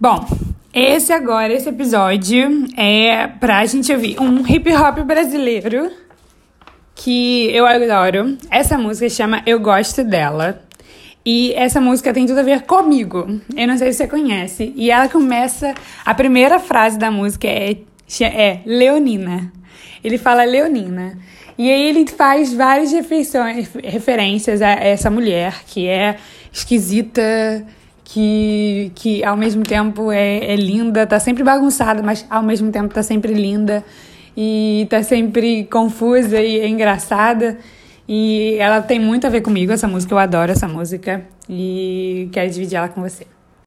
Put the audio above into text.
Bom, esse agora, esse episódio é pra gente ouvir um hip hop brasileiro que eu adoro. Essa música chama Eu Gosto Dela. E essa música tem tudo a ver comigo. Eu não sei se você conhece. E ela começa. A primeira frase da música é, é Leonina. Ele fala Leonina. E aí ele faz várias referências a essa mulher que é esquisita, que, que ao mesmo tempo é, é linda, tá sempre bagunçada, mas ao mesmo tempo tá sempre linda e tá sempre confusa e é engraçada. E ela tem muito a ver comigo, essa música, eu adoro essa música e quero dividir ela com você.